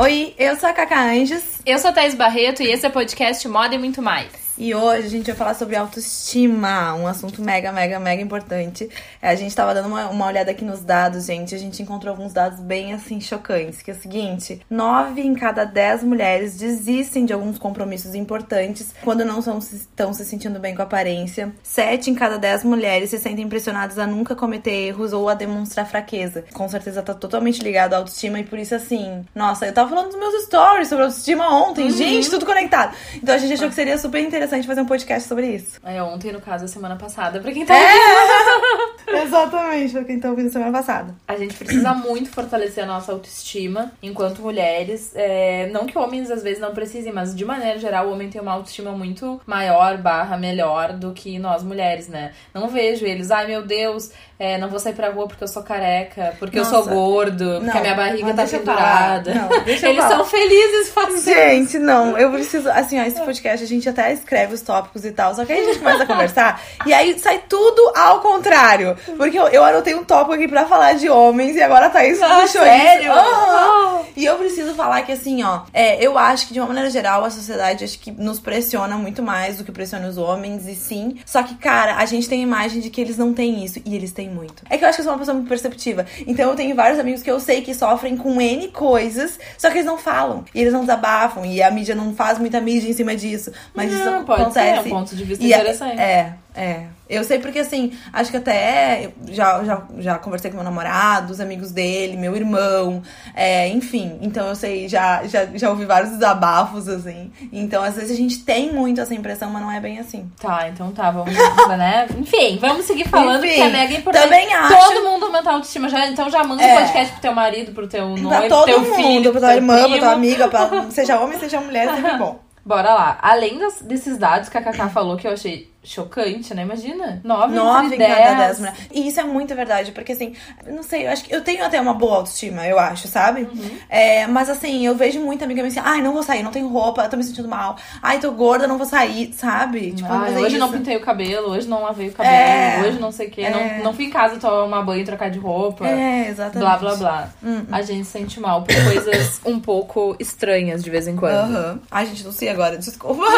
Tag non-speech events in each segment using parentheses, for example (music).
Oi, eu sou a Cacá Anjos. Eu sou a Thais Barreto e esse é o podcast Moda e Muito Mais. E hoje a gente vai falar sobre autoestima, um assunto mega, mega, mega importante. É, a gente tava dando uma, uma olhada aqui nos dados, gente. A gente encontrou alguns dados bem, assim, chocantes. Que é o seguinte, nove em cada dez mulheres desistem de alguns compromissos importantes quando não são, estão se sentindo bem com a aparência. Sete em cada dez mulheres se sentem pressionadas a nunca cometer erros ou a demonstrar fraqueza. Com certeza tá totalmente ligado à autoestima e por isso, assim... Nossa, eu tava falando dos meus stories sobre autoestima ontem. Uhum. Gente, tudo conectado. Então a gente achou que seria super interessante interessante fazer um podcast sobre isso. É, ontem, no caso, a semana passada, pra quem tá ouvindo. É, (laughs) exatamente, pra quem tá ouvindo semana passada. A gente precisa muito fortalecer a nossa autoestima enquanto mulheres. É, não que homens às vezes não precisem, mas de maneira geral, o homem tem uma autoestima muito maior, barra, melhor do que nós mulheres, né? Não vejo eles, ai meu Deus, é, não vou sair pra rua porque eu sou careca, porque Nossa. eu sou gordo, porque não, a minha barriga tá pendurada. Não, Eles falar. são felizes fazendo. Gente, não, eu preciso. Assim, ó, esse podcast a gente até escreve os tópicos e tal, só que aí a gente começa a conversar e aí sai tudo ao contrário. Porque eu, eu anotei um tópico aqui pra falar de homens e agora tá isso ah, sério? Uhum. E eu preciso falar que, assim, ó, é, eu acho que de uma maneira geral a sociedade acho que nos pressiona muito mais do que pressiona os homens, e sim. Só que, cara, a gente tem a imagem de que eles não têm isso e eles têm muito. É que eu acho que eu sou uma pessoa muito perceptiva. Então eu tenho vários amigos que eu sei que sofrem com N coisas, só que eles não falam. E eles não desabafam. E a mídia não faz muita mídia em cima disso. Mas não, isso pode acontece. Ser, é um ponto de vista e é, interessante. É, é. Eu sei porque, assim, acho que até já, já, já conversei com meu namorado, os amigos dele, meu irmão, é, enfim. Então eu sei, já, já, já ouvi vários desabafos, assim. Então, às vezes a gente tem muito essa impressão, mas não é bem assim. Tá, então tá, vamos, (laughs) né? Enfim, vamos seguir falando, enfim, que é mega importante. Também acho. Todo mundo aumentar a autoestima. Já, então já manda é. um podcast pro teu marido, pro teu noivo, pra todo teu mundo, filho, pra tua irmã, pra tua amiga, pra, (laughs) seja homem, seja mulher, é sempre (laughs) bom. Bora lá. Além das, desses dados que a Kaká falou, que eu achei chocante, né? Imagina. Nove, Nove em cada dez mulheres. E isso é muito verdade, porque assim, não sei, eu acho que eu tenho até uma boa autoestima, eu acho, sabe? Uhum. É, mas assim, eu vejo muita amiga me assim, ai, não vou sair, não tenho roupa, tô me sentindo mal. Ai, tô gorda, não vou sair, sabe? Tipo, ai, hoje isso. não pintei o cabelo, hoje não lavei o cabelo, é, hoje não sei o quê. É. Não, não fui em casa tomar banho e trocar de roupa. É, exatamente. Blá, blá, blá. Hum, hum. A gente se sente mal por coisas (coughs) um pouco estranhas de vez em quando. Uhum. Ai, gente, não sei agora, desculpa. (laughs)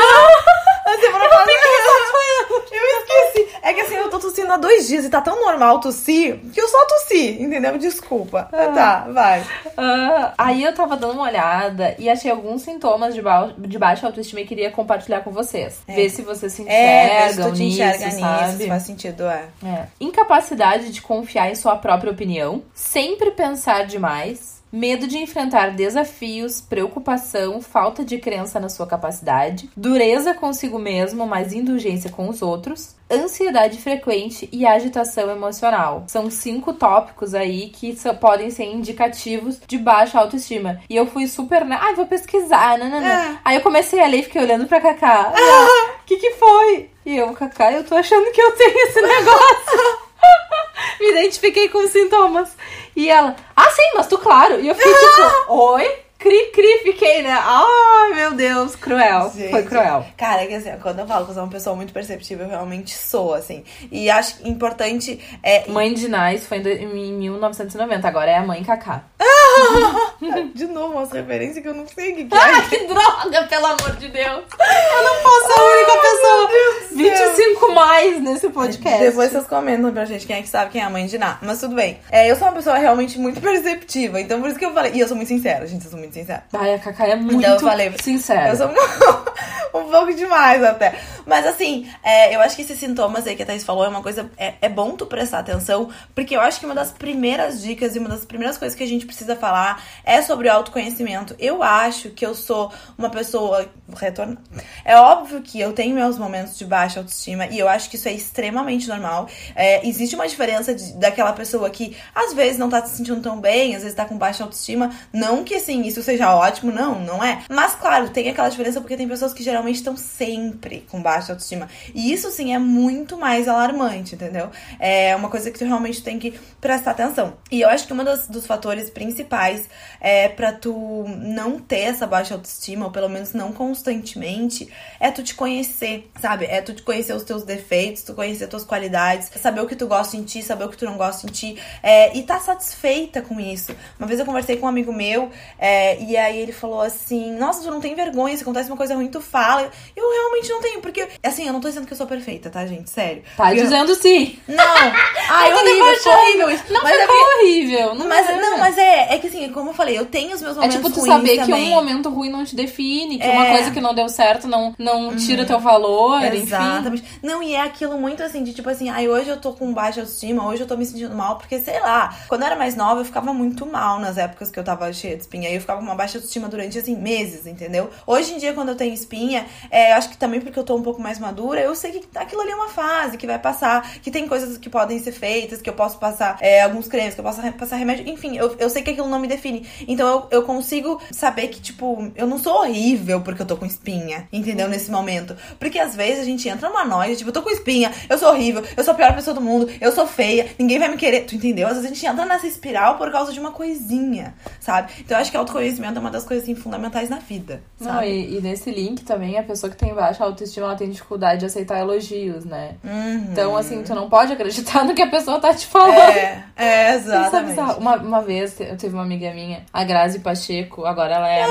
Semana passada. Eu É que assim, eu tô tossindo há dois dias e tá tão normal tossir que eu só tossi, entendeu? Desculpa. Ah. Tá, vai. Uh, aí eu tava dando uma olhada e achei alguns sintomas de, ba de baixa autoestima e queria compartilhar com vocês. É. Ver se vocês se enxergam é, se nisso, enxerga sabe? nisso. Faz sentido, é. é. Incapacidade de confiar em sua própria opinião. Sempre pensar demais medo de enfrentar desafios, preocupação, falta de crença na sua capacidade, dureza consigo mesmo, mas indulgência com os outros, ansiedade frequente e agitação emocional. São cinco tópicos aí que podem ser indicativos de baixa autoestima. E eu fui super, né? Ai, vou pesquisar, né? É. Aí eu comecei a ler e fiquei olhando pra Cacá. O (laughs) que que foi? E eu, Cacá, eu tô achando que eu tenho esse (laughs) negócio. Me identifiquei com os sintomas. E ela, ah, sim, mas tu, claro. E eu fiquei tipo, (laughs) oi? Cri, cri, fiquei, né? Ai, meu Deus, cruel. Gente, Foi cruel. Cara, é que assim, quando eu falo que eu sou uma pessoa muito perceptível, eu realmente sou, assim. E acho importante. É... Mãe de Nice foi em 1990, agora é a mãe Kaká. (laughs) de novo, umas referências que eu não sei o que, que é. Ah, que droga, pelo amor de Deus. Eu não posso ser a única pessoa. 25 mais nesse podcast. Depois vocês comentam pra gente quem é que sabe quem é a mãe de Ná. Mas tudo bem. É, eu sou uma pessoa realmente muito perceptiva, então por isso que eu falei. E eu sou muito sincera, gente, eu sou muito muito sincera. Ai, a Cacá é muito então eu falei, sincera. Eu sou (laughs) um pouco demais até. Mas assim, é, eu acho que esses sintomas aí que a Thaís falou é uma coisa. É, é bom tu prestar atenção, porque eu acho que uma das primeiras dicas e uma das primeiras coisas que a gente precisa falar é sobre o autoconhecimento. Eu acho que eu sou uma pessoa. Retorno. É óbvio que eu tenho meus momentos de baixa autoestima e eu acho que isso é extremamente normal. É, existe uma diferença de, daquela pessoa que às vezes não tá se sentindo tão bem, às vezes tá com baixa autoestima. Não que assim, isso seja ótimo, não, não é. Mas claro, tem aquela diferença porque tem pessoas que geralmente estão sempre com baixa autoestima. E isso sim é muito mais alarmante, entendeu? É uma coisa que tu realmente tem que prestar atenção. E eu acho que um dos fatores principais é para tu não ter essa baixa autoestima, ou pelo menos não constantemente, é tu te conhecer, sabe? É tu te conhecer os teus defeitos, tu conhecer tuas qualidades, saber o que tu gosta em ti, saber o que tu não gosta em ti, é, e tá satisfeita com isso. Uma vez eu conversei com um amigo meu, é, e aí ele falou assim: Nossa, tu não tem vergonha, se acontece uma coisa ruim, tu fala. Eu realmente não tenho, porque, assim, eu não tô dizendo que eu sou perfeita, tá, gente? Sério. Tá eu- dizendo sim. Não! (laughs) Ai, Eu tô horrível, ficou debochando. horrível isso. Não mas é ficou porque- horrível. Não, mas, é. não, mas é, é que assim, como eu falei, eu tenho os meus É momentos tipo tu ruins saber que também. um momento ruim não te define, que É. uma coisa que não deu certo não, não tira teu valor, enfim. Exatamente. Não, e é aquilo muito assim, de tipo assim, ai, hoje eu tô com baixa autoestima, hoje eu tô me sentindo mal, porque sei lá, quando eu era mais nova, eu ficava muito mal nas épocas que eu tava cheia de espinha. Aí eu ficava com uma baixa autoestima durante, assim, meses, entendeu? Hoje em dia, quando eu tenho espinha, é, eu acho que também porque eu tô um pouco mais madura, eu sei que aquilo ali é uma fase que vai passar, que tem coisas que podem ser feitas, que eu posso passar é, alguns cremes, que eu posso passar remédio, enfim, eu, eu sei que aquilo não me define. Então eu, eu consigo saber que, tipo, eu não sou horrível porque eu tô com espinha, entendeu? Nesse momento. Porque às vezes a gente entra numa noia, tipo, eu tô com espinha, eu sou horrível, eu sou a pior pessoa do mundo, eu sou feia, ninguém vai me querer. Tu entendeu? Às vezes a gente entra nessa espiral por causa de uma coisinha, sabe? Então eu acho que autoconhecimento é uma das coisas assim, fundamentais na vida. Não, Sabe? e, e nesse link também, a pessoa que tem baixa autoestima, ela tem dificuldade de aceitar elogios, né? Uhum. Então, assim, tu não pode acreditar (laughs) no que a pessoa tá te falando. É, é, (laughs) é exatamente. Uma, uma vez eu tive uma amiga minha, a Grazi Pacheco, agora ela é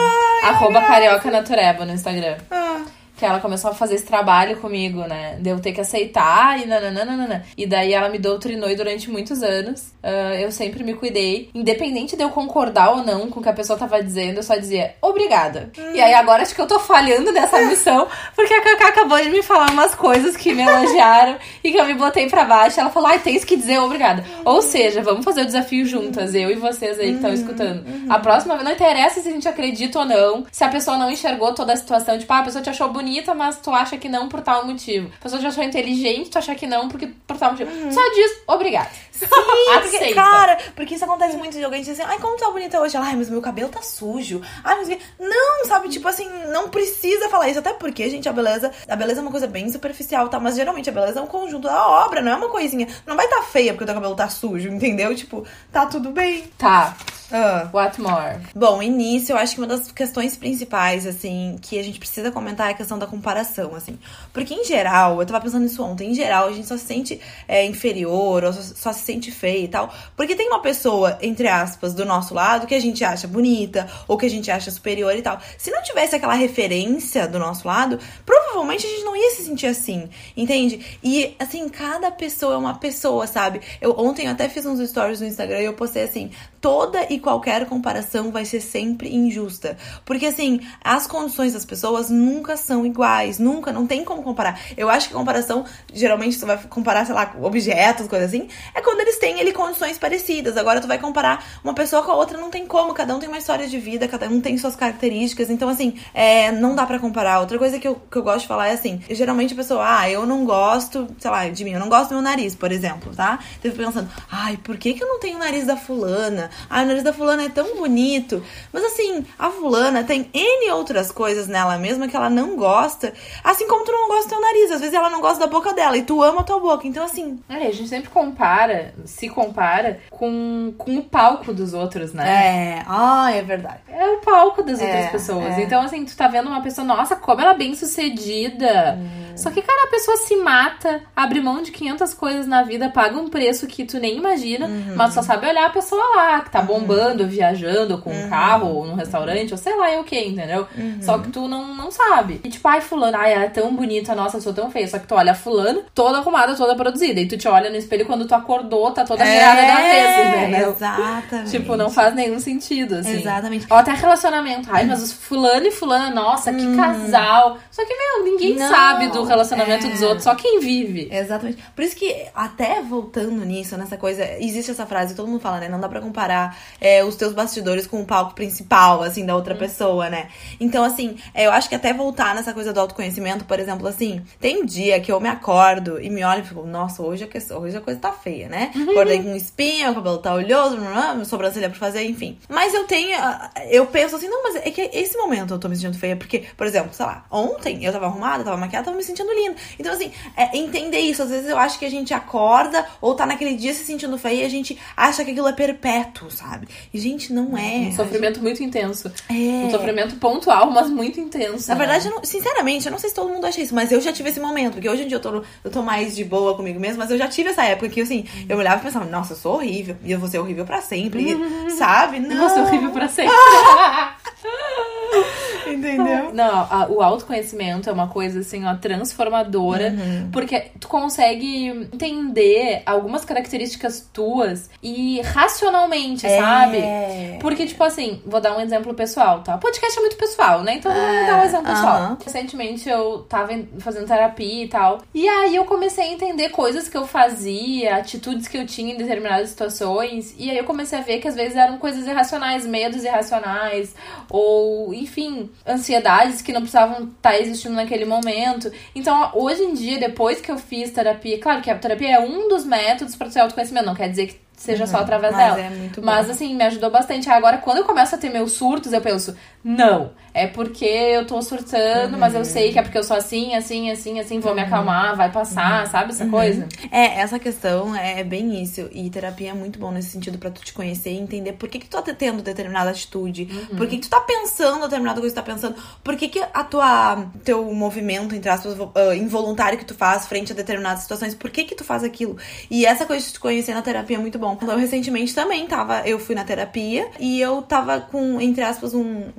arroba carioca natureba no Instagram. Ah, Que ela começou a fazer esse trabalho comigo, né? De eu ter que aceitar e nananana. E daí ela me doutrinou e durante muitos anos. ah, eu sempre me cuidei. Independente de eu concordar ou não com o que a pessoa tava dizendo, eu só dizia obrigada. E aí agora acho que eu tô falhando nessa (laughs) missão, porque a Cacá acabou de me falar umas coisas que me elogiaram (laughs) e que eu me botei pra baixo. Ela falou, ai, tens que dizer obrigada. Ou seja, vamos fazer o desafio juntas, eu e vocês aí que estão escutando. A próxima vez, não interessa se a gente acredita ou não, se a pessoa não enxergou toda a situação, tipo, ah, a pessoa te achou bonita, mas tu acha que não por tal motivo. A pessoa te achou inteligente, tu acha que não porque por tal motivo. Só diz obrigado. Sim, (laughs) porque, cara, porque isso acontece muito de alguém dizer assim, ai, como tá bonita hoje? Ela, ai, mas meu cabelo tá sujo. Ai, mas... Não, sabe, tipo assim, não precisa falar isso. Até porque, gente, a beleza, a beleza é uma coisa bem superficial, tá? Mas geralmente a beleza é um conjunto da obra, não é uma coisinha. Não vai tá feia porque o teu cabelo tá sujo, entendeu? Tipo, tá tudo bem. Tá, Ah. what more? Bom, início, eu acho que uma das questões principais, assim, que a gente precisa comentar é a questão da comparação, assim. Porque, em geral, eu tava pensando nisso ontem, em geral, a gente só se sente é, inferior, ou só, só se sente feia e tal. Porque tem uma pessoa, entre aspas, do nosso lado que a gente acha bonita, ou que a gente acha superior e tal. Se não tivesse aquela referência do nosso lado, provavelmente a gente não ia se sentir assim, entende? E, assim, cada pessoa é uma pessoa, sabe? Eu ontem eu até fiz uns stories no Instagram e eu postei assim: toda e qualquer comparação vai ser sempre injusta. Porque, assim, as condições das pessoas nunca são iguais, nunca, não tem como comparar. Eu acho que comparação, geralmente, tu vai comparar, sei lá, objetos, coisa assim, é quando eles têm ali condições parecidas. Agora tu vai comparar uma pessoa com a outra, não tem como, cada um tem uma história de vida, cada um tem suas características. Então, assim, é, não dá pra comparar. Outra coisa que eu, que eu gosto de falar é assim: geralmente a pessoa, ah, eu não gosto, sei lá, de mim, eu não gosto do meu nariz, por exemplo, tá? Fico pensando, ai, por que, que eu não tenho o nariz da fulana? Ai, o nariz da fulana é tão bonito. Mas assim, a fulana tem N outras coisas nela mesma que ela não gosta. Assim como tu não gosta do teu nariz. Às vezes ela não gosta da boca dela e tu ama a tua boca. Então, assim, É, a gente sempre compara, se compara com, com o palco dos outros, né? é. Ah, é verdade. É o palco das É, outras pessoas. é. Então, assim, tu tá vendo uma pessoa, nossa, como ela é bem sucedida. Hum. Só que, cara, a pessoa se mata, abre mão de 500 coisas na vida, paga um preço que tu nem imagina, Uhum. mas só sabe olhar a pessoa lá, que tá bombando, viajando com Uhum. um carro, ou num restaurante, ou sei lá, é o que, entendeu? Só que tu não, não sabe. E tipo, ai, fulano, ai, ela é tão bonita, nossa, eu sou tão feia. Só que tu olha fulano, toda arrumada, toda produzida. E tu te olha no espelho quando tu acordou, tá toda virada da vez, entendeu? É, Exatamente. Tipo, não faz nenhum sentido, assim. Exatamente. Ou até relacionamento. Ai, mas os fulano e fulana, nossa, que casal. Só que, meu, ninguém Não, sabe do relacionamento é. dos outros, só quem vive. Exatamente. Por isso que, até voltando nisso, nessa coisa, existe essa frase que todo mundo fala, né? Não dá pra comparar é, os teus bastidores com o palco principal, assim, da outra pessoa, né? Então, assim, é, eu acho que até voltar nessa coisa do autoconhecimento, por exemplo, assim, tem dia que eu me acordo e me olho e fico, nossa, hoje a, que- hoje a coisa tá feia, né? (laughs) Acordei com espinha, o cabelo tá oleoso, blá, sobrancelha pra fazer, enfim. Mas eu tenho, ah, eu penso assim, não, mas é que esse momento eu tô me sentindo feia, porque, por exemplo, sei lá, ontem eu tava arrumada, tava maquiada, tava me sentindo lindo. Então, assim, é entender isso. Às vezes eu acho que a gente acorda ou tá naquele dia se sentindo feio e a gente acha que aquilo é perpétuo, sabe? E, gente, não é. Um sofrimento muito intenso. É. Um sofrimento pontual, mas muito intenso. Na né? verdade, eu não- sinceramente, eu não sei se todo mundo acha isso, mas eu já tive esse momento, porque hoje em dia eu tô, eu tô mais de boa comigo mesmo, mas eu já tive essa época que, assim, eu me olhava e pensava, nossa, eu sou horrível, e eu vou ser horrível pra sempre, e- sabe? Não. Nossa, horrível pra (laughs) sempre. (laughs) (laughs) Entendeu? Não, a- o autoconhecimento é uma coisa assim, ó, transformadora, Uhum. porque tu consegue entender algumas características tuas e racionalmente, sabe? É. Porque, tipo assim, vou dar um exemplo pessoal, tá? O podcast é muito pessoal, né? Então vamos dar um exemplo pessoal. aham. Recentemente eu tava fazendo terapia e tal. E aí eu comecei a entender coisas que eu fazia, atitudes que eu tinha em determinadas situações. E aí eu comecei a ver que às vezes eram coisas irracionais, medos irracionais, ou, enfim, ansiedades que não precisavam estar existindo naquele momento. Então, hoje em dia, depois que eu fiz terapia, claro que a terapia é um dos métodos para o seu autoconhecimento, não quer dizer que seja só através Uhum. Mas dela. é muito bom. Mas assim, me ajudou bastante. Agora, quando eu começo a ter meus surtos, eu penso, não, é porque eu tô surtando, mas Uhum. eu sei que é porque eu sou assim, assim, assim, assim, vou me acalmar, vai passar, Uhum. sabe essa coisa? É, essa questão é bem isso. E terapia é muito bom nesse sentido pra tu te conhecer e entender por que, que tu tá tendo determinada atitude, por que, que tu tá pensando determinada coisa que tu tá pensando, por que, que a tua teu movimento, entre aspas, ah, involuntário que tu faz frente a determinadas situações, por que que tu faz aquilo? E essa coisa de te conhecer na terapia é muito bom. Então, eu recentemente também tava, eu fui na terapia e eu tava com, entre aspas, um.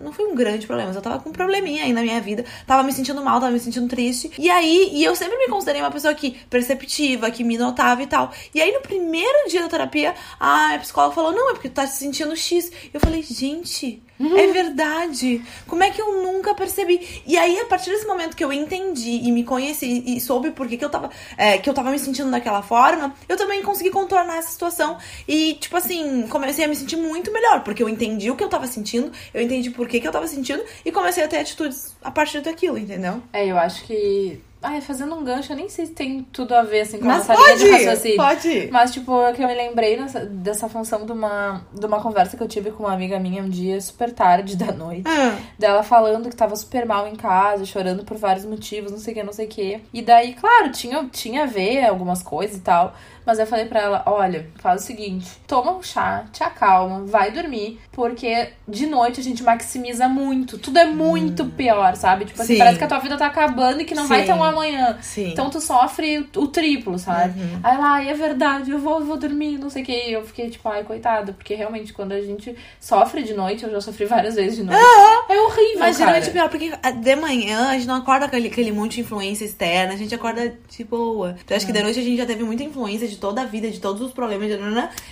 Não foi um grande problema, mas eu tava com um probleminha aí na minha vida. Tava me sentindo mal, tava me sentindo triste. E aí, e eu sempre me considerei uma pessoa que perceptiva, que me notava e tal. E aí, no primeiro dia da terapia, a psicóloga falou: Não, é porque tu tá se sentindo X. Eu falei, gente. É verdade. Como é que eu nunca percebi? E aí, a partir desse momento que eu entendi e me conheci e soube por que, que eu tava. é, que eu tava me sentindo daquela forma, eu também consegui contornar essa situação. E, tipo assim, comecei a me sentir muito melhor. Porque eu entendi o que eu tava sentindo, eu entendi por que, que eu tava sentindo e comecei a ter atitudes a partir daquilo, entendeu? É, eu acho que. Ai, fazendo um gancho, eu nem sei se tem tudo a ver assim com Mas a nossa linha pode, de raciocínio. pode. Mas, tipo, é que eu me lembrei nessa- dessa função de uma, de uma conversa que eu tive com uma amiga minha um dia super tarde da noite. Ah, Dela falando que tava super mal em casa, chorando por vários motivos, não sei o que, não sei o que. E daí, claro, tinha, tinha a ver algumas coisas e tal. Mas eu falei pra ela, olha, faz o seguinte, toma um chá, te acalma, vai dormir, porque de noite a gente maximiza muito. Tudo é muito pior, sabe? Tipo assim, Sim. parece que a tua vida tá acabando e que não vai Sim. ter um amanhã. sim. Então tu sofre o triplo, sabe? Uhum. Aí ela, ai, é verdade, eu vou, vou dormir, não sei o que. E eu fiquei tipo, ai, coitada, porque realmente quando a gente sofre de noite, eu já sofri várias vezes de noite. É horrível, Mas cara. geralmente é pior, porque ah, de manhã a gente não acorda com aquele, aquele monte de influência externa, a gente acorda de boa. Então acho que de noite a gente já teve muita influência de toda a vida, de todos os problemas, de...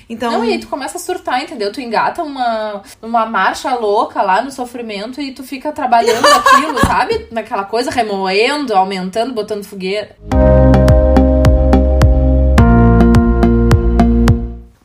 então... Não, e aí tu começa a surtar, entendeu? Tu engata uma, uma marcha louca lá no sofrimento e tu fica trabalhando (laughs) aquilo, sabe? Naquela coisa, remoendo, aumentando, botando fogueira.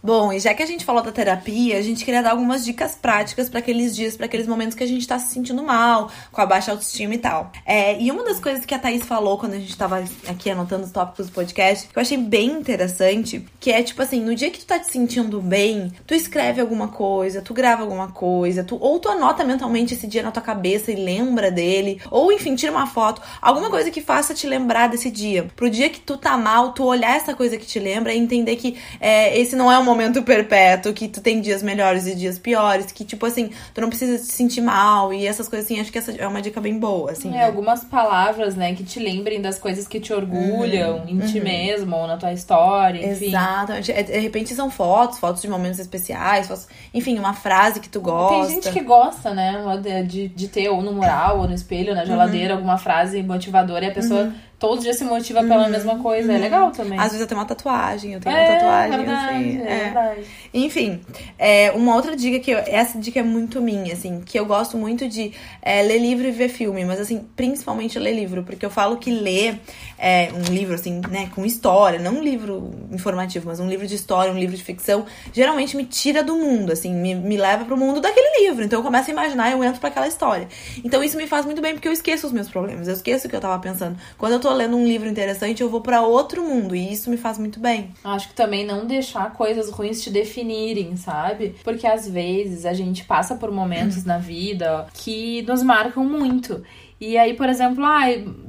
Bom, e já que a gente falou da terapia, a gente queria dar algumas dicas práticas pra aqueles dias, pra aqueles momentos que a gente tá se sentindo mal, com a baixa autoestima e tal. É, e uma das coisas que a Thaís falou quando a gente tava aqui anotando os tópicos do podcast, que eu achei bem interessante, que é tipo assim, no dia que tu tá te sentindo bem, tu escreve alguma coisa, tu grava alguma coisa, tu, ou tu anota mentalmente esse dia na tua cabeça e lembra dele, ou enfim, tira uma foto, alguma coisa que faça te lembrar desse dia. Pro dia que tu tá mal, tu olhar essa coisa que te lembra e entender que é, esse não é um momento perpétuo, que tu tem dias melhores e dias piores, que tipo assim, tu não precisa se sentir mal e essas coisas assim, acho que essa é uma dica bem boa, assim. É, né? algumas palavras, né, que te lembrem das coisas que te orgulham Uhum, em ti mesmo ou na tua história, enfim. Exatamente. É, De repente são fotos, fotos de momentos especiais, fotos- enfim, uma frase que tu gosta. Tem gente que gosta, né, de, de, ter ou no mural, ou no espelho, Uhum. na geladeira, alguma frase motivadora e a pessoa todos os dias se motiva pela mesma coisa. É legal também. Às vezes eu tenho uma tatuagem, eu tenho é, uma tatuagem verdade, assim. é, é. verdade. Enfim, é, uma outra dica que eu, essa dica é muito minha, assim, que eu gosto muito de é, ler livro e ver filme, mas assim, principalmente ler livro, porque eu falo que ler é, um livro, assim, né, com história, não um livro informativo, mas um livro de história, um livro de ficção, geralmente me tira do mundo, assim, me, me leva pro mundo daquele livro. Então eu começo a imaginar e eu entro pra aquela história. Então isso me faz muito bem, porque eu esqueço os meus problemas, eu esqueço o que eu tava pensando. Quando eu tô lendo um livro interessante, eu vou pra outro mundo, e isso me faz muito bem. Acho que também não deixar coisas ruins te definirem, sabe? Porque às vezes a gente passa por momentos na vida que nos marcam muito. E aí, por exemplo, ah,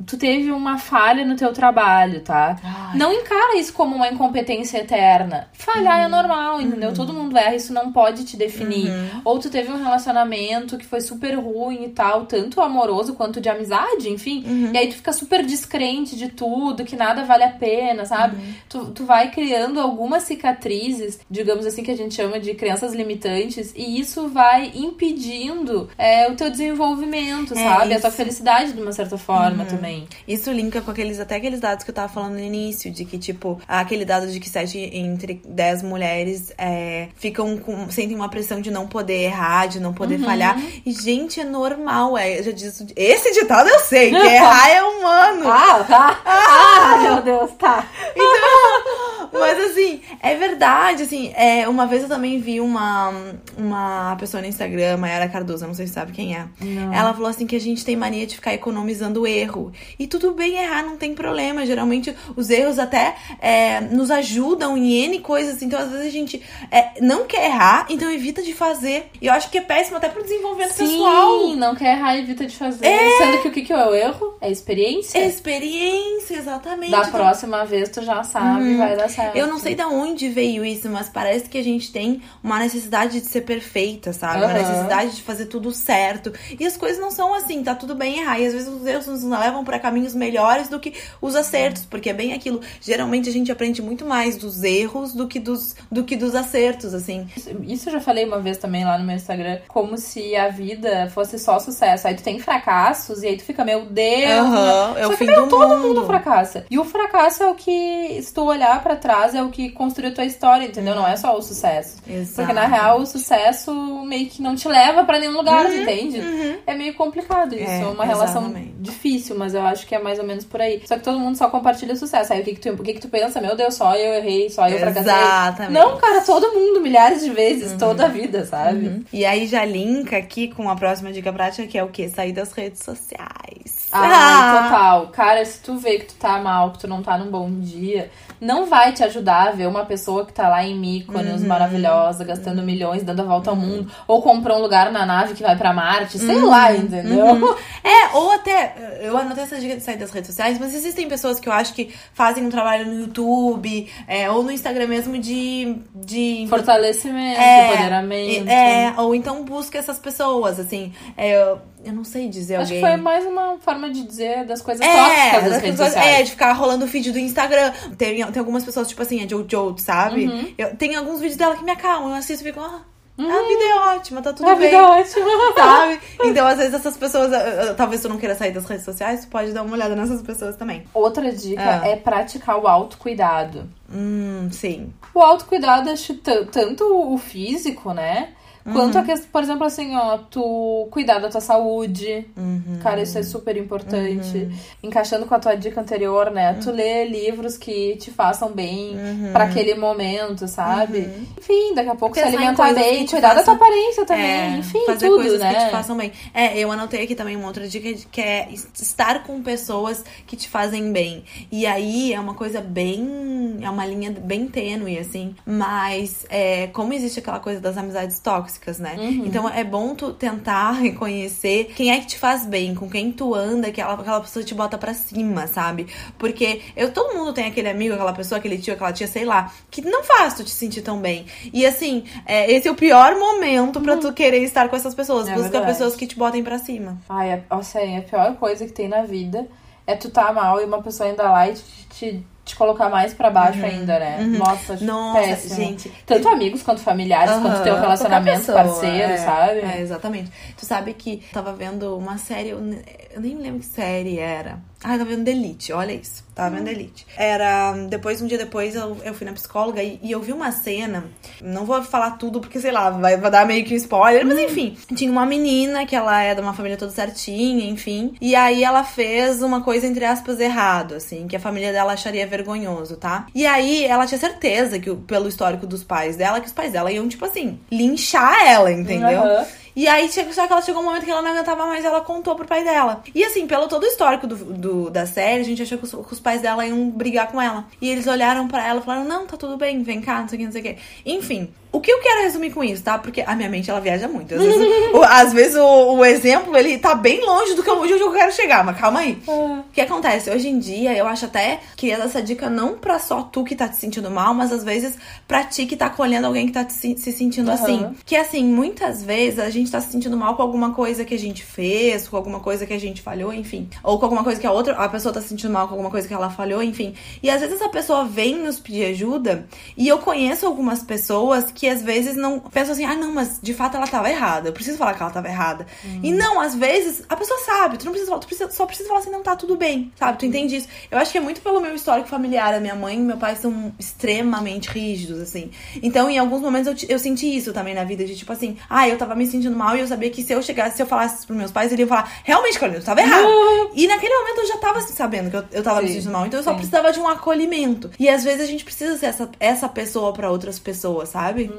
tu teve uma falha no teu trabalho, tá? Ai. Não encara isso como uma incompetência eterna. Falhar Uhum. é normal, entendeu? Todo mundo erra, isso não pode te definir. Ou tu teve um relacionamento que foi super ruim e tal, tanto amoroso quanto de amizade, enfim. Uhum. E aí tu fica super descrente de tudo, que nada vale a pena, sabe? Uhum. Tu, tu vai criando algumas cicatrizes, digamos assim, que a gente chama de crenças limitantes, e isso vai impedindo é, o teu desenvolvimento, É, sabe? A tua isso. Felicidade de uma certa forma Uhum. também. Isso linka com aqueles, até aqueles dados que eu tava falando no início, de que, tipo, aquele dado de que 7 entre 10 mulheres é, ficam com. sentem uma pressão de não poder errar, de não poder Uhum. falhar. E, gente, é normal. É, eu já disse, esse ditado eu sei, que (laughs) errar é humano. Ah, tá. Ah, meu Deus, tá. (laughs) Mas assim, é verdade, assim, é, uma vez eu também vi uma, uma pessoa no Instagram, Mayara Cardoso, não sei se sabe quem é. Ela falou assim que a gente tem mania de ficar economizando o erro. E tudo bem errar, não tem problema. Geralmente os erros até é, nos ajudam em N coisas. Então, às vezes, a gente é, não quer errar, então evita de fazer. E eu acho que é péssimo até pro desenvolvimento Sim, pessoal. não quer errar, evita de fazer. Sendo que o que, que é o erro? É experiência. Experiência, exatamente. Da Então, próxima vez tu já sabe, vai dar certo. Eu não sei da onde veio isso, mas parece que a gente tem uma necessidade de ser perfeita, sabe? Uma Aham. necessidade de fazer tudo certo. E as coisas não são assim, tá tudo bem errar. E às vezes os erros nos levam pra caminhos melhores do que os acertos, porque é bem aquilo. Geralmente a gente aprende muito mais dos erros do que dos, do que dos acertos, assim. Isso eu já falei uma vez também lá no meu Instagram, como se a vida fosse só sucesso. Aí tu tem fracassos e aí tu fica, meu Deus. Aham, é o que, fim meu, do todo mundo. mundo fracassa. E o fracasso é o que, se tu olhar pra trás, é o que construiu tua história, entendeu? Não é só o sucesso. Exato. Porque na real o sucesso meio que não te leva pra nenhum lugar, Uhum, entende? É meio complicado isso, É, é uma relação exatamente. difícil, mas eu acho que é mais ou menos por aí. Só que todo mundo só compartilha o sucesso. Aí o que que tu, o que que tu pensa? Meu Deus, só eu errei, só eu fracassei. Exatamente. Não, cara, todo mundo, milhares de vezes, toda a vida, sabe? Uhum. E aí já linka aqui com a próxima dica prática, que é o quê? Sair das redes sociais. Ah! total. Cara, se tu vê que tu tá mal, que tu não tá num bom dia, não vai te ajudar a ver uma pessoa que tá lá em Mykonos, Uhum. maravilhosa, gastando milhões, dando a volta ao mundo, ou comprou um lugar na nave que vai pra Marte, sei Uhum. lá, entendeu? É, ou até, eu anotei essa dica de sair das redes sociais, mas existem pessoas que eu acho que fazem um trabalho no YouTube, é, ou no Instagram mesmo de. de Fortalecimento, É, empoderamento. é, ou então busca essas pessoas, assim. é, eu, não sei dizer Acho que alguém. foi mais uma forma de dizer das coisas É, tóxicas das das redes sociais. é, de ficar rolando o feed do Instagram. Tem, tem algumas pessoas, tipo assim, a Jojo, sabe? Uhum. Eu, tem alguns vídeos dela que me acalmam. Eu assisto e fico, ah, a vida é ótima, tá tudo a bem. vida é ótima. (laughs) Sabe? Então, às vezes, essas pessoas. Talvez tu não queira sair das redes sociais, tu pode dar uma olhada nessas pessoas também. Outra dica Ah. é praticar o autocuidado. Hum, sim. O autocuidado, acho t- tanto o físico, né? Quanto a Uhum. questão, por exemplo, assim, ó, tu cuidar da tua saúde. Uhum. Cara, isso é super importante. Encaixando com a tua dica anterior, né? Tu lê livros que te façam bem Uhum. pra aquele momento, sabe? Enfim, daqui a pouco Pensar se alimentar bem, cuidar da façam- tua aparência também. É, Enfim, fazer tudo, coisas né? que te façam bem. É, eu anotei aqui também uma outra dica que é es- estar com pessoas que te fazem bem. E aí é uma coisa bem. É uma linha bem tênue, assim. Mas é, como existe aquela coisa das amizades tóxicas, né? Uhum. Então é bom tu tentar (laughs) reconhecer quem é que te faz bem, com quem tu anda, que aquela, aquela pessoa te bota pra cima, sabe? Porque eu, todo mundo tem aquele amigo, aquela pessoa, aquele tio, aquela tia, sei lá, que não faz tu te sentir tão bem. E assim, é, esse é o pior momento pra tu querer estar com essas pessoas. É Busca pessoas que te botem pra cima. Ai, é, sério, a pior coisa que tem na vida é tu tá mal e uma pessoa ainda lá e te, te, te colocar mais pra baixo ainda, né? Nossa, Uhum. Nossa, péssimo. gente. Tanto amigos quanto familiares, quanto teu relacionamento pessoa, parceiro, é, sabe? É, exatamente. Tu sabe que tava vendo uma série, eu, ne- eu nem lembro que série era. Ah, eu tava vendo The Elite, olha isso. Tava vendo The Elite. Era. Depois, um dia depois, eu, eu fui na psicóloga e, e eu vi uma cena. Não vou falar tudo, porque, sei lá, vai, vai dar meio que um spoiler, mas enfim. Tinha uma menina que ela é de uma família toda certinha, enfim. E aí ela fez uma coisa, entre aspas, errado, assim, que a família dela acharia vergonhoso, tá? E aí ela tinha certeza que, pelo histórico dos pais dela, que os pais dela iam, tipo assim, linchar ela, entendeu? Aham. E aí, só que ela chegou um momento que ela não aguentava mais, ela contou pro pai dela. E assim, pelo todo o histórico do, do da série, a gente achou que os, que os, pais dela iam brigar com ela. E eles olharam para ela e falaram: Não, tá tudo bem, vem cá, não sei o que, não sei o que. Enfim, o que eu quero resumir com isso, tá? Porque a minha mente, ela viaja muito. Às vezes, o, às vezes o, o, exemplo, ele tá bem longe do que eu, onde eu quero chegar, mas calma aí. Ah. O que acontece? Hoje em dia, eu acho até que essa dica não pra só tu que tá te sentindo mal, mas às vezes pra ti que tá acolhendo alguém que tá se, se sentindo Uhum. assim. Que assim, muitas vezes a gente tá se sentindo mal com alguma coisa que a gente fez, com alguma coisa que a gente falhou, enfim. Ou com alguma coisa que a outra, a pessoa tá se sentindo mal com alguma coisa que ela falhou, enfim. E às vezes essa pessoa vem nos pedir ajuda, e eu conheço algumas pessoas que às vezes não pensam assim, ah, não, mas de fato ela tava errada. Eu preciso falar que ela tava errada. E não, às vezes, a pessoa sabe, tu não precisa falar, tu precisa, só precisa falar assim, não, tá tudo bem, sabe? Tu entende isso? Eu acho que é muito pelo meu histórico familiar. A minha mãe e meu pai são extremamente rígidos, assim. Então, em alguns momentos, eu, eu senti isso também na vida, de tipo assim, ah, eu tava me sentindo mal e eu sabia que se eu chegasse, se eu falasse pros meus pais, eles iam falar, realmente, Carolina, tu tava errado. E naquele momento eu já tava assim, sabendo que eu, eu tava me Sim, sentindo mal. Então eu só sim. precisava de um acolhimento. E às vezes a gente precisa ser essa, essa pessoa pra outras pessoas, sabe?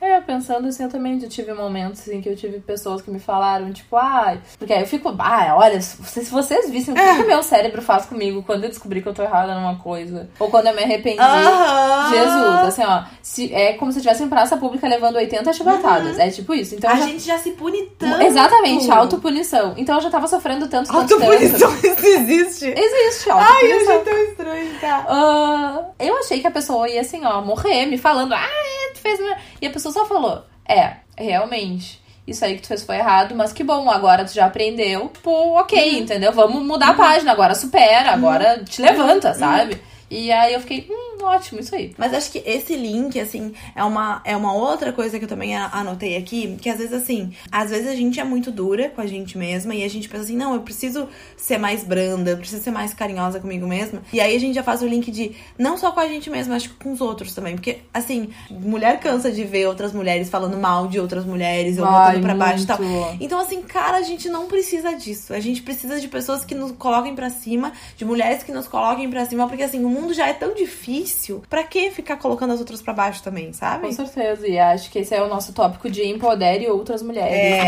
É, pensando assim, eu também já tive momentos assim que eu tive pessoas que me falaram, tipo, ah, porque aí eu fico, ah, olha, se vocês, se vocês vissem o que, que meu cérebro faz comigo quando eu descobri que eu tô errada numa coisa, ou quando eu me arrependi. Aham. Jesus, assim, ó, se, é como se eu estivesse em praça pública levando 80 chibatadas. É tipo isso. Então A já- gente já se pune tanto. Exatamente, autopunição. Então eu já tava sofrendo tanto, tanto, Autopunição, tanto. (laughs) isso existe. Existe, Ai, eu achei tão estranho, tá? Ah, eu achei que a pessoa ia assim, ó, morrer, me falando, ah, é, fez. minha-" E a pessoa só falou, é, realmente. Isso aí que tu fez foi errado, mas que bom, agora tu já aprendeu. Pô, ok, entendeu? Vamos mudar a página, agora supera, agora te levanta, sabe? E aí eu fiquei, hum, ótimo, isso aí. Mas acho que esse link, assim, é uma, é uma outra coisa que eu também anotei aqui. Que às vezes, assim, às vezes a gente é muito dura com a gente mesma e a gente pensa assim, não, eu preciso ser mais branda, eu preciso ser mais carinhosa comigo mesma. E aí a gente já faz o link de não só com a gente mesma, acho que com os outros também. Porque, assim, mulher cansa de ver outras mulheres falando mal de outras mulheres, ou botando pra baixo e tal. Então, assim, cara, a gente não precisa disso. A gente precisa de pessoas que nos coloquem pra cima, de mulheres que nos coloquem pra cima, porque assim, o mundo já é tão difícil. Pra que ficar colocando as outras pra baixo também, sabe? Com certeza, e acho que esse é o nosso tópico de empodere outras mulheres, É.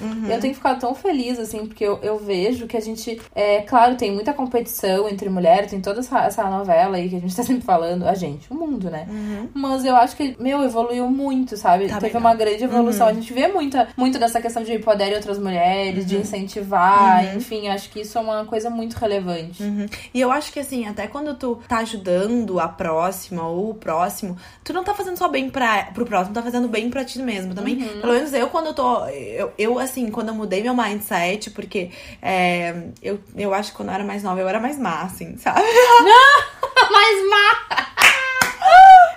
né? Eu tenho ficado tão feliz, assim, porque eu, eu vejo que a gente, é claro, tem muita competição entre mulheres, tem toda essa, essa novela aí que a gente tá (laughs) sempre falando, a gente, o mundo, né? Mas eu acho que, meu, evoluiu muito, sabe? Tá Teve bem, uma grande evolução. A gente vê muita, muito dessa questão de empodere outras mulheres, de incentivar, enfim, acho que isso é uma coisa muito relevante. Uhum. E eu acho que assim, até quando tu tá ajudando a próxima ou o próximo, tu não tá fazendo só bem pra, pro próximo, tá fazendo bem pra ti mesmo também. Pelo menos eu, quando eu tô. Eu, eu, assim, quando eu mudei meu mindset, porque é, eu, eu acho que quando eu era mais nova, eu era mais má, assim, sabe? (laughs) Mas, má! (laughs)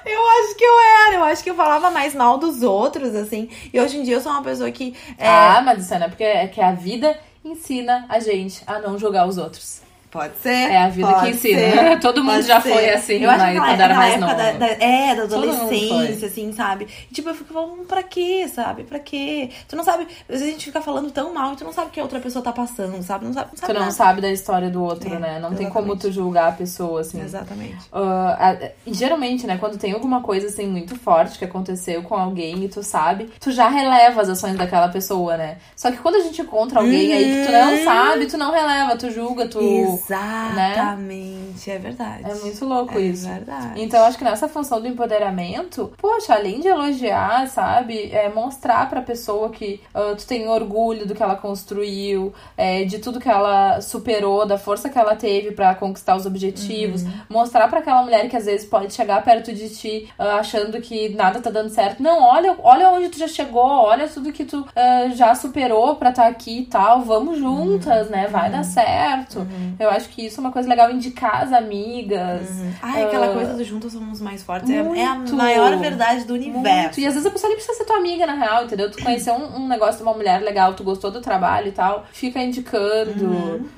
Eu acho que eu era, eu acho que eu falava mais mal dos outros, assim. E hoje em dia eu sou uma pessoa que. É, Ah, mas não é porque é que a vida ensina a gente a não julgar os outros. Pode ser. É a vida que ensina. ser, (laughs) Todo mundo já ser. foi assim, eu que quando era mais época da, da- é, da adolescência, assim, sabe? E, tipo, eu fico falando, pra quê, sabe? Pra quê? Tu não sabe. Às vezes a gente fica falando tão mal e tu não sabe o que a outra pessoa tá passando, sabe? Não sabe, não sabe Tu não nada. sabe da história do outro, É, né? Não tem exatamente. como tu julgar a pessoa, assim. Exatamente. Ah, a- geralmente, né, quando tem alguma coisa assim muito forte que aconteceu com alguém e tu sabe, tu já releva as ações daquela pessoa, né? Só que quando a gente encontra alguém aí que tu não Uhum. sabe, tu não releva, tu julga, tu. Exatamente, é verdade. É muito louco É isso. verdade. Então, acho que nessa função do empoderamento, poxa, além de elogiar, sabe, é mostrar pra pessoa que ah, tu tem orgulho do que ela construiu, é, de tudo que ela superou, da força que ela teve pra conquistar os objetivos, Uhum. mostrar pra aquela mulher que às vezes pode chegar perto de ti ah, achando que nada tá dando certo. Não, olha, olha onde tu já chegou, olha tudo que tu ah, já superou pra estar aqui e tal. Vamos juntas, né? Vai dar certo. Eu acho que isso é uma coisa legal indicar as amigas. Ai, aquela Ah, coisa do juntos somos mais fortes. É, é a muito. maior verdade do universo. Muito. E às vezes a pessoa nem precisa ser tua amiga, na real, entendeu? Tu conheceu um, um negócio de uma mulher legal, tu gostou do trabalho e tal, fica indicando.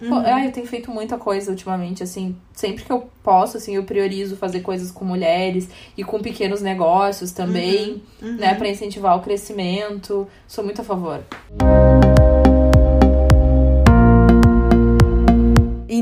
Uhum, Pô, ai, eu tenho feito muita coisa ultimamente, assim, sempre que eu posso, assim, eu priorizo fazer coisas com mulheres e com pequenos negócios também, Uhum, né, pra incentivar o crescimento. Sou muito a favor. E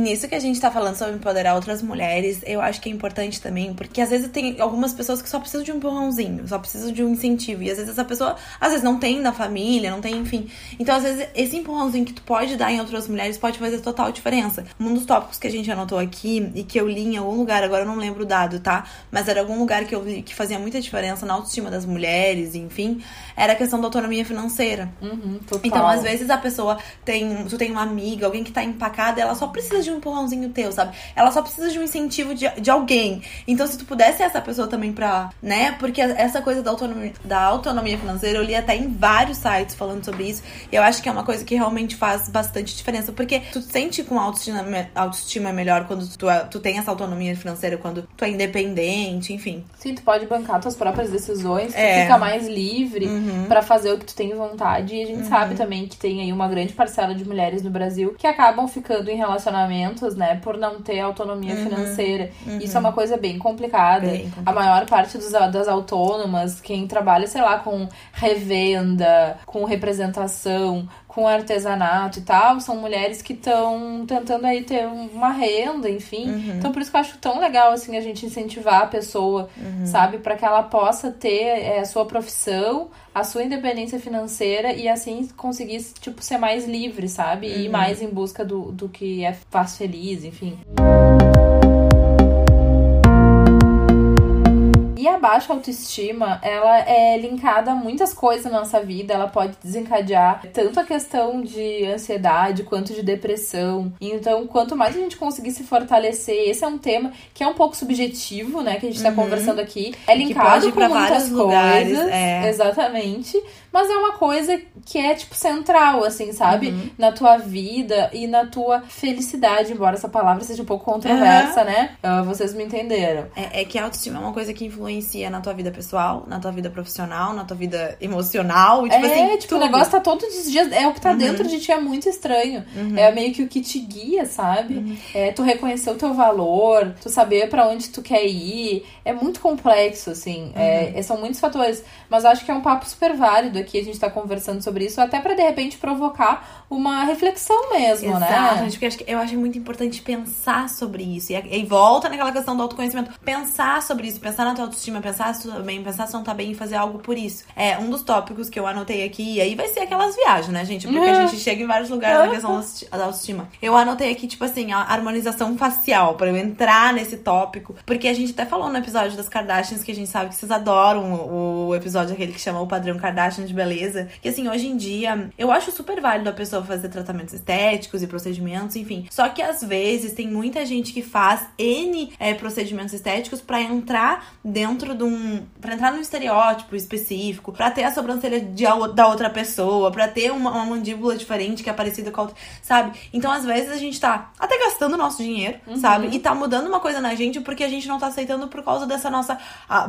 nisso que a gente tá falando sobre empoderar outras mulheres, eu acho que é importante também, porque às vezes tem algumas pessoas que só precisam de um empurrãozinho, só precisam de um incentivo. E às vezes essa pessoa, às vezes não tem na família, não tem, enfim. Então, às vezes, esse empurrãozinho que tu pode dar em outras mulheres pode fazer total diferença. Um dos tópicos que a gente anotou aqui e que eu li em algum lugar, agora eu não lembro o dado, tá? Mas era algum lugar que eu vi que fazia muita diferença na autoestima das mulheres, enfim, era a questão da autonomia financeira. Uhum, então, às vezes a pessoa tem, tu tem uma amiga, alguém que tá empacada, ela só precisa de um empurrãozinho teu, sabe? Ela só precisa de um incentivo de, de alguém. Então, se tu pudesse ser essa pessoa também pra, né? Porque essa coisa da autonomia, da autonomia financeira, eu li até em vários sites falando sobre isso. E eu acho que é uma coisa que realmente faz bastante diferença. Porque tu sente com autoestima, autoestima melhor quando tu, tu tem essa autonomia financeira, quando tu é independente, enfim. Sim, tu pode bancar tuas próprias decisões, tu é. fica mais livre uhum. para fazer o que tu tem vontade. E a gente uhum. sabe também que tem aí uma grande parcela de mulheres no Brasil que acabam ficando em né, por não ter autonomia uhum. financeira. Isso é uma coisa bem complicada. bem complicada. A maior parte dos, das autônomas, quem trabalha, sei lá, com revenda, com representação, com artesanato e tal, são mulheres que estão tentando aí ter uma renda, enfim. Uhum. Então por isso que eu acho tão legal assim a gente incentivar a pessoa, uhum. sabe, para que ela possa ter é, a sua profissão, a sua independência financeira e assim conseguir tipo ser mais livre, sabe? E ir uhum. mais em busca do, do que é faz feliz, enfim. E a baixa autoestima, ela é linkada a muitas coisas na nossa vida. Ela pode desencadear tanto a questão de ansiedade quanto de depressão. Então, quanto mais a gente conseguir se fortalecer, esse é um tema que é um pouco subjetivo, né? Que a gente tá uhum. conversando aqui. É linkado com muitas coisas. Lugares, é. Exatamente. Mas é uma coisa que é, tipo, central, assim, sabe? Uhum. Na tua vida e na tua felicidade, embora essa palavra seja um pouco controversa, uhum. né? Uh, vocês me entenderam. É, é que a autoestima é uma coisa que influencia na tua vida pessoal, na tua vida profissional, na tua vida emocional. Tipo é, assim, tipo, tudo. o negócio tá todos os dias. É o que tá uhum. dentro de ti, é muito estranho. Uhum. É meio que o que te guia, sabe? Uhum. É tu reconhecer o teu valor, tu saber para onde tu quer ir. É muito complexo, assim. É, uhum. são muitos fatores. Mas acho que é um papo super válido aqui a gente tá conversando sobre isso, até para de repente provocar uma reflexão mesmo, Exato, né? Gente, porque acho que, eu acho muito importante pensar sobre isso. E, e, volta naquela questão do autoconhecimento. Pensar sobre isso, pensar na tua autoestima, pensar bem, pensar se não tá bem e fazer algo por isso. É um dos tópicos que eu anotei aqui, e aí vai ser aquelas viagens, né, gente? Porque a gente chega em vários lugares na questão da autoestima. Eu anotei aqui, tipo assim, a harmonização facial, para eu entrar nesse tópico. Porque a gente até falou no episódio das Kardashians que a gente sabe que vocês adoram o, o episódio aquele que chama o padrão Kardashian de beleza. Que assim, hoje em dia, eu acho super válido a pessoa fazer tratamentos estéticos e procedimentos, enfim. Só que às vezes tem muita gente que faz N é, procedimentos estéticos para entrar dentro de um. para entrar num estereótipo específico, para ter a sobrancelha de, da outra pessoa, para ter uma, uma, mandíbula diferente que é parecida com a outra, sabe? Então às vezes a gente tá até gastando nosso dinheiro, uhum. sabe? E tá mudando uma coisa na gente porque a gente não tá aceitando por causa dessa nossa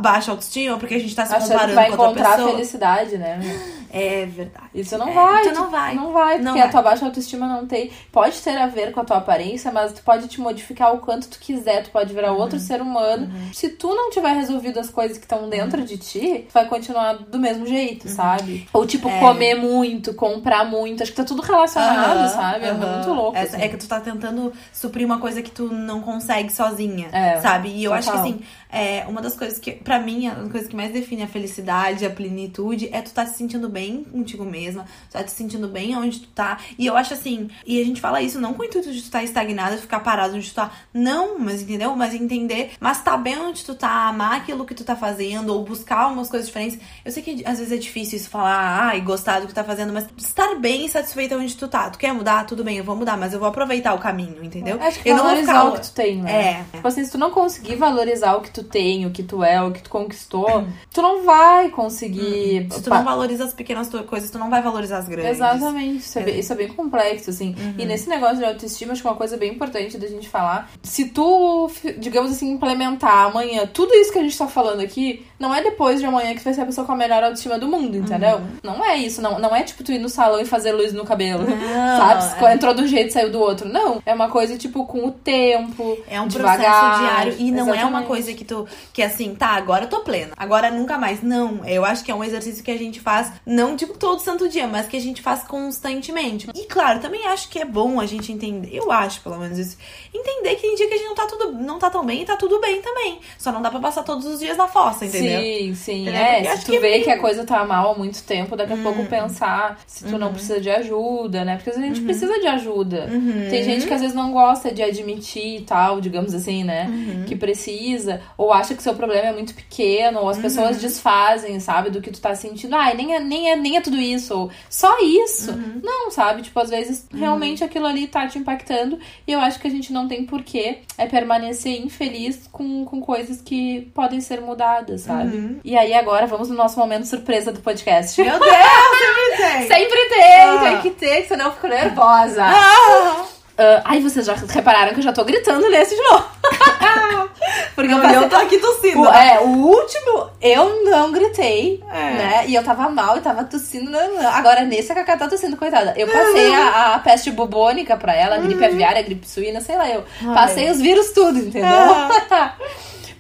baixa autoestima, porque a gente tá se Achando comparando que vai com outra encontrar pessoa. felicidade, né? (laughs) É verdade. Isso não é, vai. Tu não vai. Não vai, porque não a vai. tua baixa autoestima não tem. Pode ter a ver com a tua aparência, mas tu pode te modificar o quanto tu quiser. Tu pode virar uhum. outro ser humano. Uhum. Se tu não tiver resolvido as coisas que estão dentro uhum. de ti, tu vai continuar do mesmo jeito, Uhum. sabe? Ou tipo, É. comer muito, comprar muito. Acho que tá tudo relacionado, Aham, sabe? É muito louco. É, assim. é que tu tá tentando suprir uma coisa que tu não consegue sozinha, É, sabe? E eu acho que total. assim, é uma das coisas que, pra mim, a coisa que mais define a felicidade, a plenitude, é tu tá se sentindo bem contigo mesma, tu tá te sentindo bem onde tu tá. E eu acho assim, e a gente fala isso não com o intuito de tu tá estagnado, de ficar parado onde tu tá. Não, mas entendeu? Mas entender, mas tá bem onde tu tá, amar aquilo que tu tá fazendo, ou buscar umas coisas diferentes. Eu sei que às vezes é difícil isso falar, ah, e gostar do que tá fazendo, mas estar bem e satisfeita onde tu tá. Tu quer mudar? Tudo bem, eu vou mudar, mas eu vou aproveitar o caminho, entendeu? Acho que eu não vou ficar o que tu tem, né? É. Tipo assim, se tu não conseguir valorizar o que tu tem, o que tu é, o que tu conquistou, tu não vai conseguir. Se tu não valoriza as pequenas tu- coisas, tu não vai valorizar as grandes. Exatamente, isso é, É. bem, isso é bem complexo, assim. E nesse negócio de autoestima, acho que uma coisa bem importante da gente falar. Se tu, digamos assim, implementar amanhã tudo isso que a gente tá falando aqui, não é depois de amanhã que tu vai ser a pessoa com a melhor autoestima do mundo, entendeu? Não é isso, não, não é tipo tu ir no salão e fazer luz no cabelo. Não, sabe? é. Entrou de um jeito e saiu do outro. Não. É uma coisa, tipo, com o tempo. É um devagar, processo diário e não é uma exatamente. coisa que Que assim, tá, agora eu tô plena. Agora nunca mais. Não. Eu acho que é um exercício que a gente faz, não tipo todo santo dia, mas que a gente faz constantemente. E claro, também acho que é bom a gente entender. Eu acho, pelo menos isso. Entender que tem dia que a gente não tá tudo não tá tão bem e tá tudo bem também. Só não dá pra passar todos os dias na fossa, entendeu? Sim, sim. Entendeu? É, Porque se tu que é vê meio- que a coisa tá mal há muito tempo, daqui a Hum. pouco pensar se tu Uhum. não precisa de ajuda, né? Porque a gente precisa de ajuda. Tem gente que às vezes não gosta de admitir e tal, digamos assim, né? Uhum. Que precisa, ou acha que seu problema é muito pequeno, ou as Uhum. pessoas desfazem, sabe, do que tu tá sentindo. Ai, nem é, nem é, nem é tudo isso, ou só isso. Uhum. Não, sabe? Tipo, às vezes realmente aquilo ali tá te impactando. E eu acho que a gente não tem porquê é permanecer infeliz com, com coisas que podem ser mudadas, sabe? Uhum. E aí agora vamos no nosso momento surpresa do podcast. Meu Deus, sempre (laughs) tem! Sempre tem, Ah. tem que ter, senão eu fico nervosa. Ah! Ah, ai, vocês já repararam que eu já tô gritando nesse de novo. (laughs) Porque eu Não, e passei... eu tô aqui tossindo. O, é, o último eu não gritei, É. né? E eu tava mal e tava tossindo. não, não. Agora nesse a Cacá tá tossindo, coitada. Eu passei a, a peste bubônica pra ela, a gripe aviária, a gripe suína, sei lá eu. Ai. Passei os vírus tudo, entendeu? (laughs)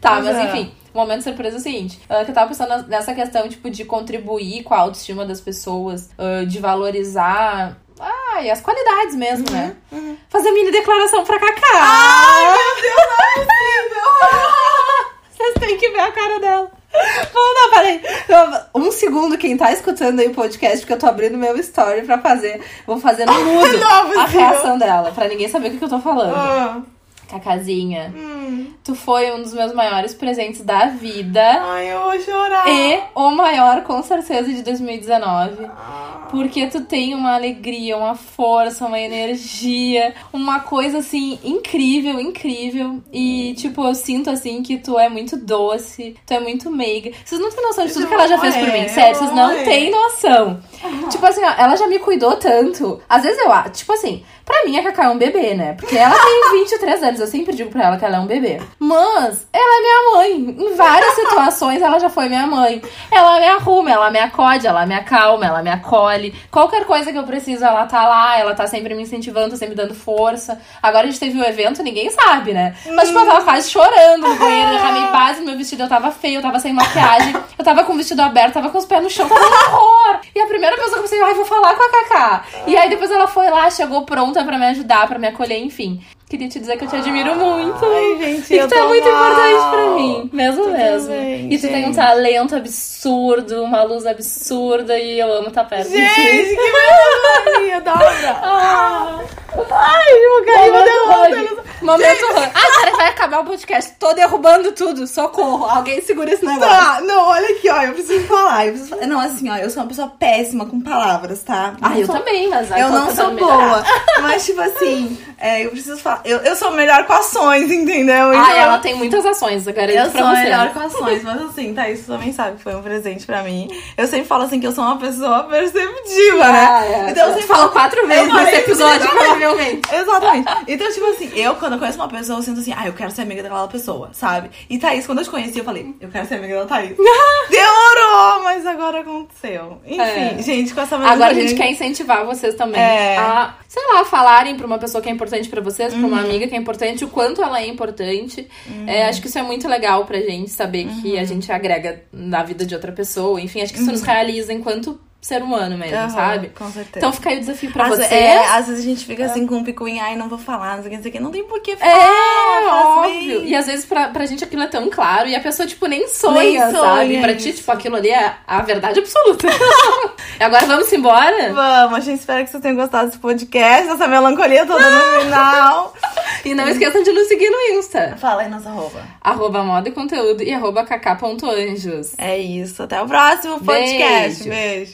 tá, Pois mas é. enfim. O momento surpresa é o seguinte, ah, que eu tava pensando nessa questão, tipo, de contribuir com a autoestima das pessoas, ah, de valorizar e as qualidades mesmo, né? Fazer mini declaração pra Cacá. Ai, meu Deus, não é possível! (laughs) Vocês têm que ver a cara dela. Vamos dar, peraí. Um segundo, quem tá escutando aí o podcast, porque eu tô abrindo meu story pra fazer. Vou fazer no (laughs) mudo Não, a reação dela, pra ninguém saber o que, que eu tô falando. Ah, Cacazinha, hum. tu foi um dos meus maiores presentes da vida. Ai, eu vou chorar. E o maior, com certeza, de 2019. Ah. Porque tu tem uma alegria, uma força, uma energia, uma coisa assim incrível, incrível. E tipo, eu sinto assim que tu é muito doce, tu é muito meiga. Vocês não têm noção de tudo que ela já fez por É, mim, sério, vocês não é. têm noção. (laughs) Tipo assim, ó, ela já me cuidou tanto. Às vezes eu acho, tipo assim, pra mim a Cacá é um bebê, né? Porque ela tem (laughs) 23 anos, eu sempre digo pra ela que ela é um bebê. Mas ela é minha mãe. Em várias ela já foi minha mãe. Ela me arruma, ela me acode, ela me acalma, ela me acolhe. Qualquer coisa que eu preciso, ela tá lá, ela tá sempre me incentivando, sempre dando força. Agora a gente teve o evento, ninguém sabe, né? Mas, tipo, eu tava quase chorando no banheiro, eu derramei base no meu vestido, eu tava feio, eu tava sem maquiagem, eu tava com o vestido aberto, tava com os pés no chão, tava um horror. E a primeira pessoa que eu pensei, ai, vou falar com a Cacá. E aí depois ela foi lá, chegou pronta pra me ajudar, pra me acolher, enfim. Queria te dizer que eu te admiro muito. Ai, gente, E que eu tu é muito mal. importante pra mim. Mesmo Tudo mesmo. bem, e tu tem um gente. talento absurdo, uma luz absurda e eu amo estar perto de ti. Gente, que maravilha, dobra. Ah, Ai, eu caí, meu momento. Ah, cara, vai acabar o podcast. Tô derrubando tudo. Socorro. Alguém segura esse negócio. Tá, não, olha aqui, ó, eu preciso falar. Eu preciso falar. Não, assim, ó, eu sou uma pessoa péssima com palavras, tá? Ah, Não eu sou- também, mas Eu não sou tentando melhorar. boa. Mas, tipo assim, é, eu preciso falar. Eu, eu sou melhor com ações, entendeu? Ah, Então, ela tem muitas ações, eu garanto Eu sou você. melhor com ações, mas assim, tá, isso também sabe que foi um presente pra mim. Eu sempre falo assim que eu sou uma pessoa perceptiva, Ah, né? é. Então eu Você sempre falou quatro vezes nesse episódio, exatamente. provavelmente. Exatamente. Então, tipo assim, eu, quando eu conheço uma pessoa, eu sinto assim, ah, eu quero ser amiga daquela pessoa, sabe? E Thaís, quando eu te conheci, eu falei, eu quero ser amiga da Thaís. (laughs) Demorou, mas agora aconteceu. Enfim, É. gente, com essa Agora a gente quer incentivar vocês também É. a, sei lá, falarem pra uma pessoa que é importante pra vocês, pra Uhum. uma amiga que é importante, o quanto ela é importante. É, acho que isso é muito legal pra gente saber que Uhum. a gente agrega na vida de outra pessoa. Enfim, acho que isso nos realiza enquanto ser humano mesmo, Aham, sabe? Com certeza. Então fica aí o desafio pra às, vocês. é, às vezes a gente fica assim com um picuinha, ai, não vou falar, não sei o que, não sei o que. Não tem por que falar. É, óbvio. bem. E às vezes pra, pra gente aquilo é tão claro e a pessoa, tipo, nem sonha, Nem sabe? sonha Pra ti, tipo, aquilo ali é a verdade absoluta. (laughs) e agora vamos embora? Vamos, a gente espera que vocês tenham gostado desse podcast, dessa melancolia toda no final. (laughs) E não esqueçam de nos seguir no Insta. Fala aí nossa roupa. Arroba moda e conteúdo e arroba cacá.anjos. É isso, até o próximo podcast. Beijo. Beijo.